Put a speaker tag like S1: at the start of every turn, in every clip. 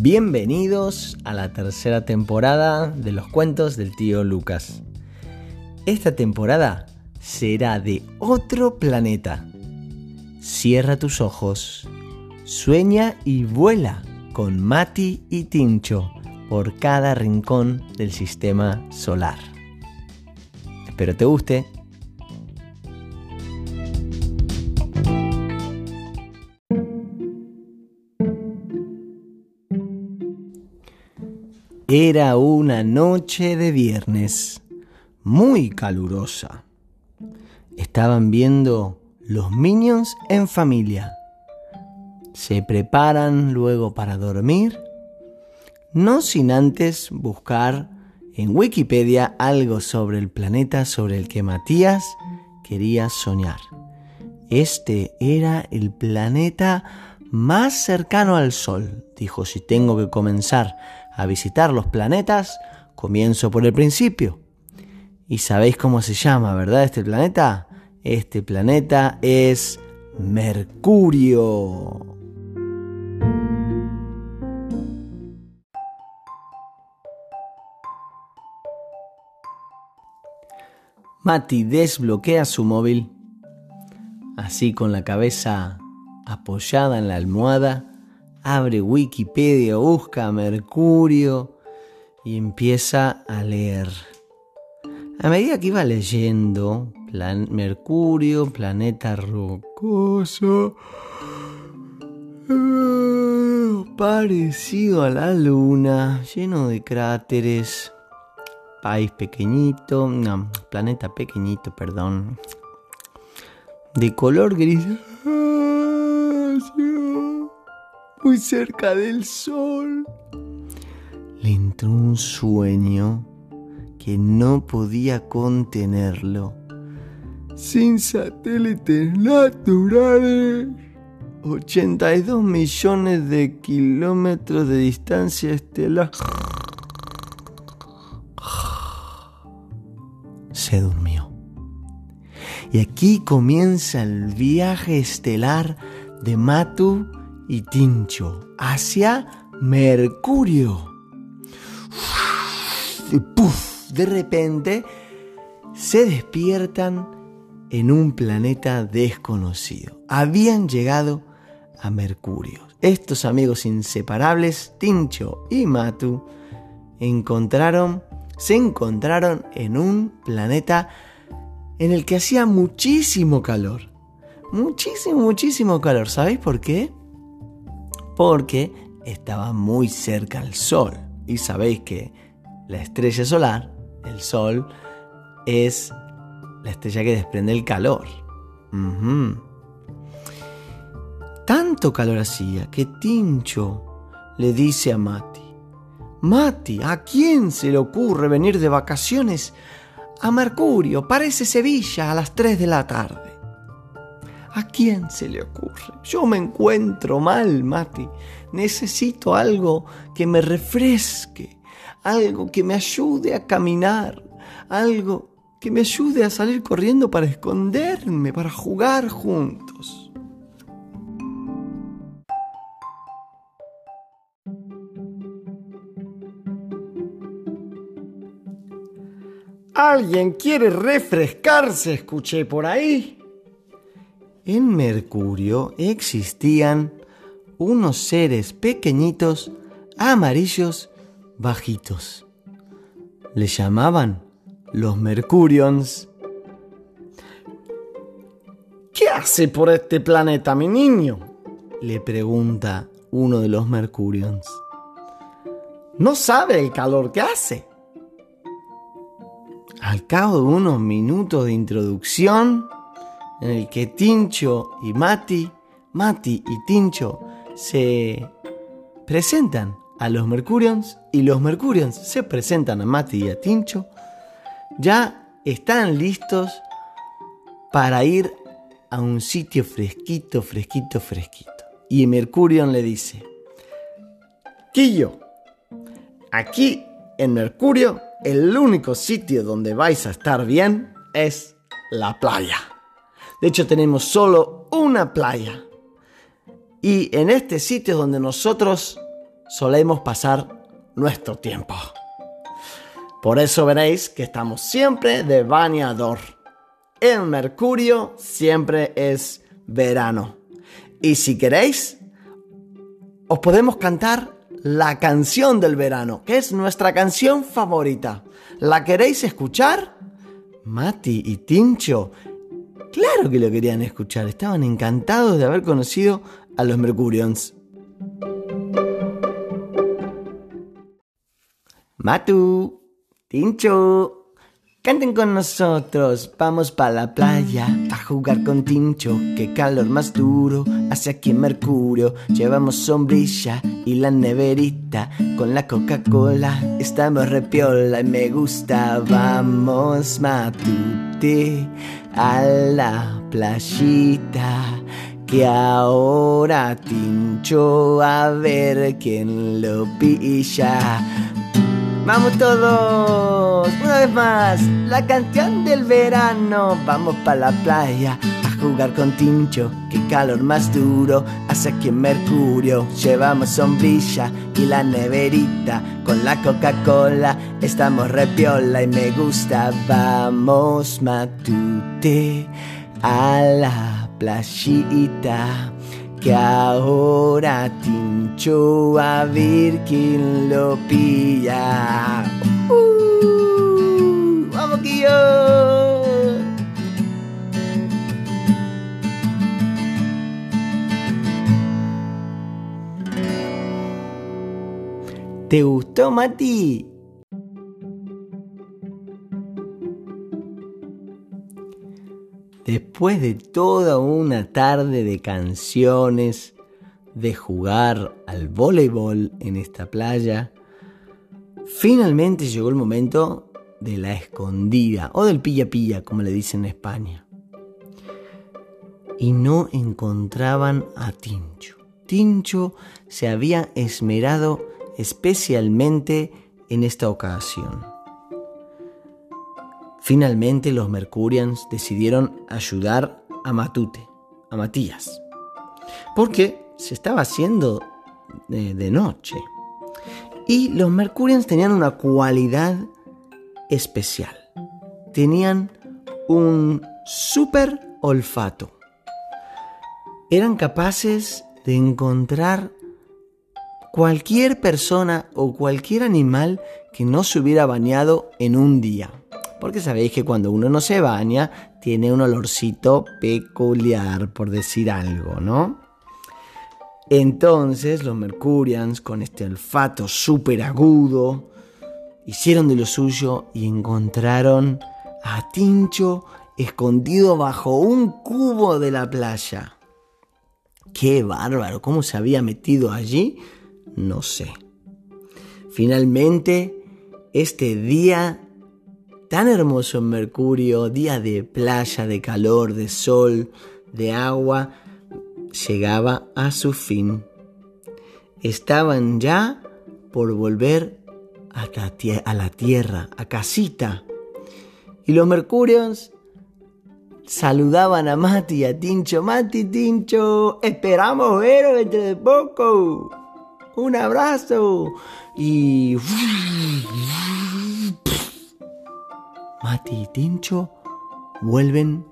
S1: Bienvenidos a la tercera temporada de los cuentos del tío Lucas. Esta temporada será de otro planeta. Cierra tus ojos, sueña y vuela con Mati y Tincho por cada rincón del sistema solar. Espero te guste. Era una noche de viernes, muy calurosa. Estaban viendo los Minions en familia. Se preparan luego para dormir, no sin antes buscar en Wikipedia algo sobre el planeta sobre el que Matías quería soñar. Este era el planeta más cercano al Sol. Dijo, si tengo que comenzar a visitar los planetas, comienzo por el principio. Y sabéis cómo se llama, ¿verdad? Este planeta. Este planeta es Mercurio. Mati desbloquea su móvil, así con la cabeza apoyada en la almohada, abre Wikipedia, busca Mercurio y empieza a leer. A medida que iba leyendo, Mercurio, planeta rocoso, parecido a la luna, lleno de cráteres, país pequeñito, no, planeta pequeñito, perdón, de color gris muy cerca del sol. Le entró un sueño que no podía contenerlo. Sin satélites naturales, 82 millones de kilómetros de distancia estelar. Se durmió. Y aquí comienza el viaje estelar de Matu y Tincho hacia Mercurio. Y puff, de repente se despiertan en un planeta desconocido. Habían llegado a Mercurio. Estos amigos inseparables, Tincho y Matu, encontraron, se encontraron en un planeta en el que hacía muchísimo calor. Muchísimo, muchísimo calor. ¿Sabéis por qué? Porque estaba muy cerca al Sol. Y sabéis que la estrella solar, el Sol, es la estrella que desprende el calor. Tanto calor hacía que Tincho le dice a Mati, Mati, ¿a quién se le ocurre venir de vacaciones a Mercurio? Parece Sevilla a las 3 de la tarde. ¿A quién se le ocurre? Yo me encuentro mal, Mati. Necesito algo que me refresque, algo que me ayude a caminar, algo que me ayude a salir corriendo para esconderme, para jugar juntos. ¿Alguien quiere refrescarse? Escuché por ahí en Mercurio existían unos seres pequeñitos, amarillos, bajitos. Le llamaban los Mercurions. ¿Qué hace por este planeta, mi niño? le pregunta uno de los Mercurions. No sabe el calor que hace. Al cabo de unos minutos de introducción, en el que Tincho y Mati, Mati y Tincho se presentan a los Mercurions y los Mercurions se presentan a Mati y a Tincho, ya están listos para ir a un sitio fresquito, fresquito, fresquito. Y Mercurion le dice, Quillo, aquí en Mercurio el único sitio donde vais a estar bien es la playa. De hecho, tenemos solo una playa. Y en este sitio donde nosotros solemos pasar nuestro tiempo. Por eso veréis que estamos siempre de bañador. En Mercurio siempre es verano. Y si queréis, os podemos cantar la canción del verano, que es nuestra canción favorita. ¿La queréis escuchar? Mati y Tincho, claro que lo querían escuchar. Estaban encantados de haber conocido a los Mercurions. Matu, Tincho, Canten con nosotros, vamos pa' la playa a jugar con Tincho. Qué calor más duro hace aquí en Mercurio. Llevamos sombrilla y la neverita con la Coca-Cola. Estamos repiola y me gusta. Vamos, a la playita. Que ahora Tincho a ver quién lo pilla. Vamos todos, una vez más, la canción del verano. Vamos para la playa jugar con Tincho. Qué calor más duro hace aquí en Mercurio. Llevamos sombrilla y la neverita con la Coca-Cola. Estamos repiola y me gusta. Vamos matute a la playita que ahora Tincho a ver quién lo pilla. ¿Te gustó, Mati? Después de toda una tarde de canciones, de jugar al voleibol en esta playa, finalmente llegó el momento de la escondida o del pilla pilla, como le dicen en España. Y no encontraban a Tincho. Tincho se había esmerado especialmente en esta ocasión. Finalmente los Mercurians decidieron ayudar a Matute, a Matías, porque se estaba haciendo de, noche. Y los Mercurians tenían una cualidad especial. Tenían un super olfato. Eran capaces de encontrar cualquier persona o cualquier animal que no se hubiera bañado en un día porque sabéis que cuando uno no se baña tiene un olorcito peculiar, por decir algo, ¿no? Entonces los Mercurians, con este olfato súper agudo, hicieron de lo suyo y encontraron a Tincho escondido bajo un cubo de la playa. Qué bárbaro, ¿cómo se había metido allí? No sé. Finalmente, este día tan hermoso en Mercurio, día de playa, de calor, de sol, de agua, llegaba a su fin. Estaban ya por volver a la tierra, a casita. Y los mercurios saludaban a Mati a Tincho. Mati, Tincho, esperamos veros dentro de poco. Un abrazo. Y... Mati y Tincho vuelven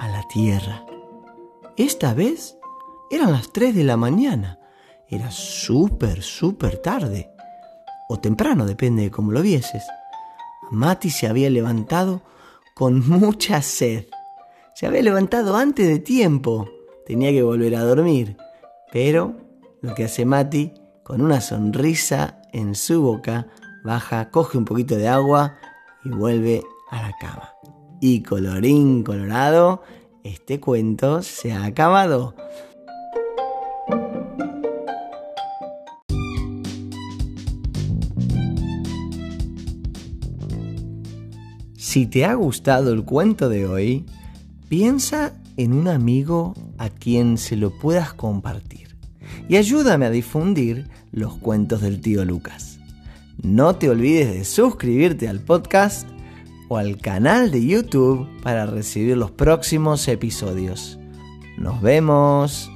S1: a la tierra. Esta vez eran las 3 de la mañana. Era súper, súper tarde. O temprano, depende de cómo lo vieses. Mati se había levantado con mucha sed. Se había levantado antes de tiempo. Tenía que volver a dormir. Pero lo que hace Mati, con una sonrisa en su boca, baja, coge un poquito de agua y vuelve a la cama. Y colorín colorado, este cuento se ha acabado. Si te ha gustado el cuento de hoy, piensa en un amigo a quien se lo puedas compartir y ayúdame a difundir los cuentos del tío Lucas. No te olvides de suscribirte al podcast o al canal de YouTube para recibir los próximos episodios. Nos vemos.